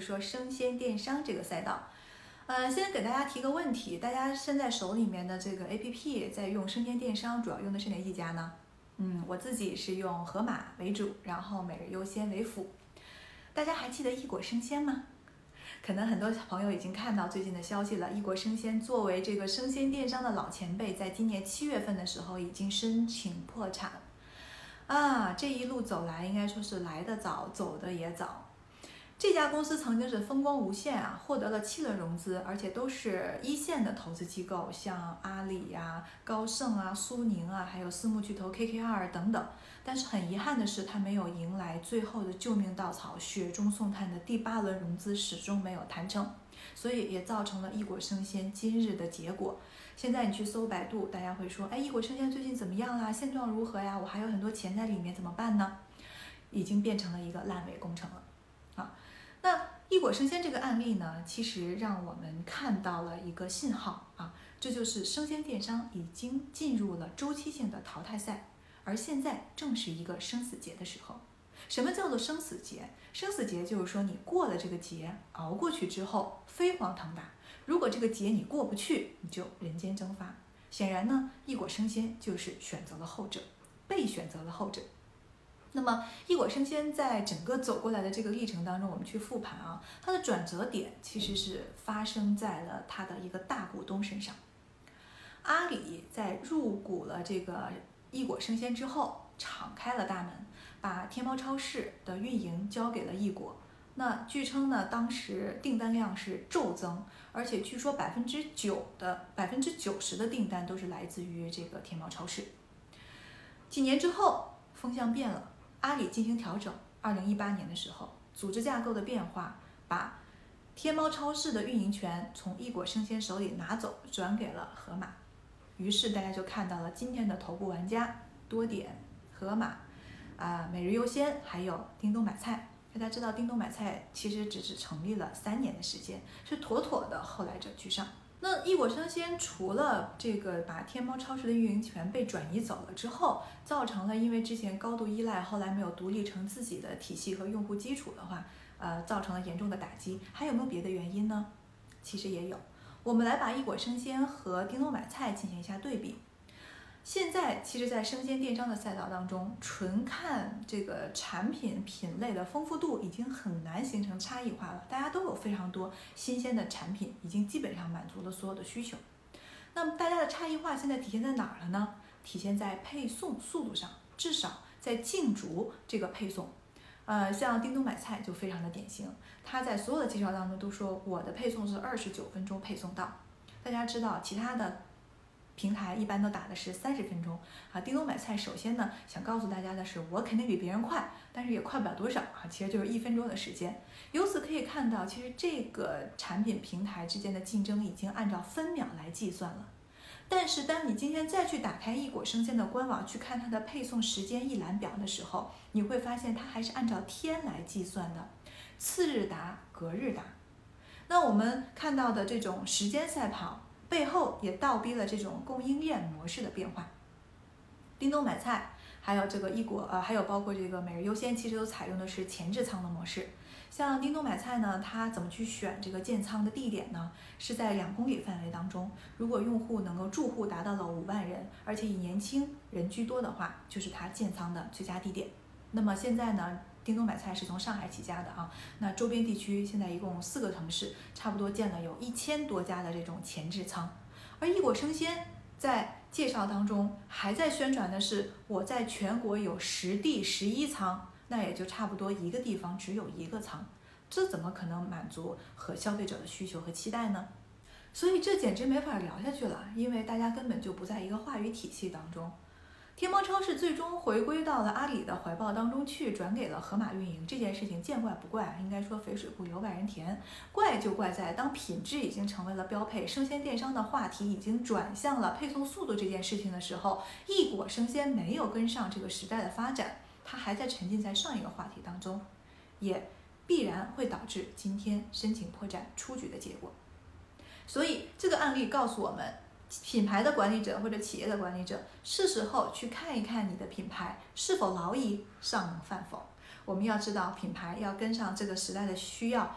说生鲜电商这个赛道，呃，先给大家提个问题，大家现在手里面的这个 APP 在用生鲜电商，主要用的是哪几家呢？嗯，我自己是用盒马为主，然后每日优鲜为辅。大家还记得易果生鲜吗？可能很多朋友已经看到最近的消息了，易果生鲜作为这个生鲜电商的老前辈，在今年七月份的时候已经申请破产。啊，这一路走来，应该说是来得早，走得也早。这家公司曾经是风光无限啊，获得了七轮融资，而且都是一线的投资机构，像阿里呀、高盛啊、苏宁啊，还有私募巨头 KKR 等等。但是很遗憾的是，它没有迎来最后的救命稻草，雪中送炭的第八轮融资始终没有谈成，所以也造成了易果生鲜今日的结果。现在你去搜百度，大家会说，哎，易果生鲜最近怎么样啦？现状如何呀？我还有很多钱在里面，怎么办呢？已经变成了一个烂尾工程了。那易果生鲜这个案例呢，其实让我们看到了一个信号啊，这就是生鲜电商已经进入了周期性的淘汰赛，而现在正是一个生死劫的时候。什么叫做生死劫？生死劫就是说你过了这个劫，熬过去之后飞黄腾达；如果这个劫你过不去，你就人间蒸发。显然呢，易果生鲜就是选择了后者，被选择了后者。那么，易果生鲜在整个走过来的这个历程当中，我们去复盘啊，它的转折点其实是发生在了它的一个大股东身上。阿里在入股了这个易果生鲜之后，敞开了大门，把天猫超市的运营交给了易果。那据称呢，当时订单量是骤增，而且据说百分之九的百分之九十的订单都是来自于这个天猫超市。几年之后，风向变了。阿里进行调整，二零一八年的时候，组织架构的变化，把天猫超市的运营权从易果生鲜手里拿走，转给了盒马。于是大家就看到了今天的头部玩家多点、盒马，啊，每日优鲜，还有叮咚买菜。大家知道，叮咚买菜其实只是成立了三年的时间，是妥妥的后来者居上。那易果生鲜除了这个把天猫超市的运营权被转移走了之后，造成了因为之前高度依赖，后来没有独立成自己的体系和用户基础的话，呃，造成了严重的打击。还有没有别的原因呢？其实也有。我们来把易果生鲜和叮咚买菜进行一下对比。现在其实，在生鲜电商的赛道当中，纯看这个产品品类的丰富度，已经很难形成差异化了。大家都有非常多新鲜的产品，已经基本上满足了所有的需求。那么，大家的差异化现在体现在哪儿了呢？体现在配送速度上，至少在竞逐这个配送。呃，像叮咚买菜就非常的典型，它在所有的介绍当中都说我的配送是二十九分钟配送到。大家知道其他的。平台一般都打的是三十分钟啊。叮咚买菜首先呢，想告诉大家的是，我肯定比别人快，但是也快不了多少啊。其实就是一分钟的时间。由此可以看到，其实这个产品平台之间的竞争已经按照分秒来计算了。但是当你今天再去打开易果生鲜的官网去看它的配送时间一览表的时候，你会发现它还是按照天来计算的，次日达，隔日达。那我们看到的这种时间赛跑。背后也倒逼了这种供应链模式的变化。叮咚买菜，还有这个易果，呃，还有包括这个每日优鲜，其实都采用的是前置仓的模式。像叮咚买菜呢，它怎么去选这个建仓的地点呢？是在两公里范围当中。如果用户能够住户达到了五万人，而且以年轻人居多的话，就是它建仓的最佳地点。那么现在呢？叮咚买菜是从上海起家的啊，那周边地区现在一共四个城市，差不多建了有一千多家的这种前置仓。而易果生鲜在介绍当中还在宣传的是，我在全国有十地十一仓，那也就差不多一个地方只有一个仓，这怎么可能满足和消费者的需求和期待呢？所以这简直没法聊下去了，因为大家根本就不在一个话语体系当中。天猫超市最终回归到了阿里的怀抱当中去，转给了盒马运营。这件事情见怪不怪，应该说肥水不流外人田。怪就怪在当品质已经成为了标配，生鲜电商的话题已经转向了配送速度这件事情的时候，易果生鲜没有跟上这个时代的发展，它还在沉浸在上一个话题当中，也必然会导致今天申请破产出局的结果。所以这个案例告诉我们。品牌的管理者或者企业的管理者，是时候去看一看你的品牌是否劳役，尚能饭否？我们要知道，品牌要跟上这个时代的需要，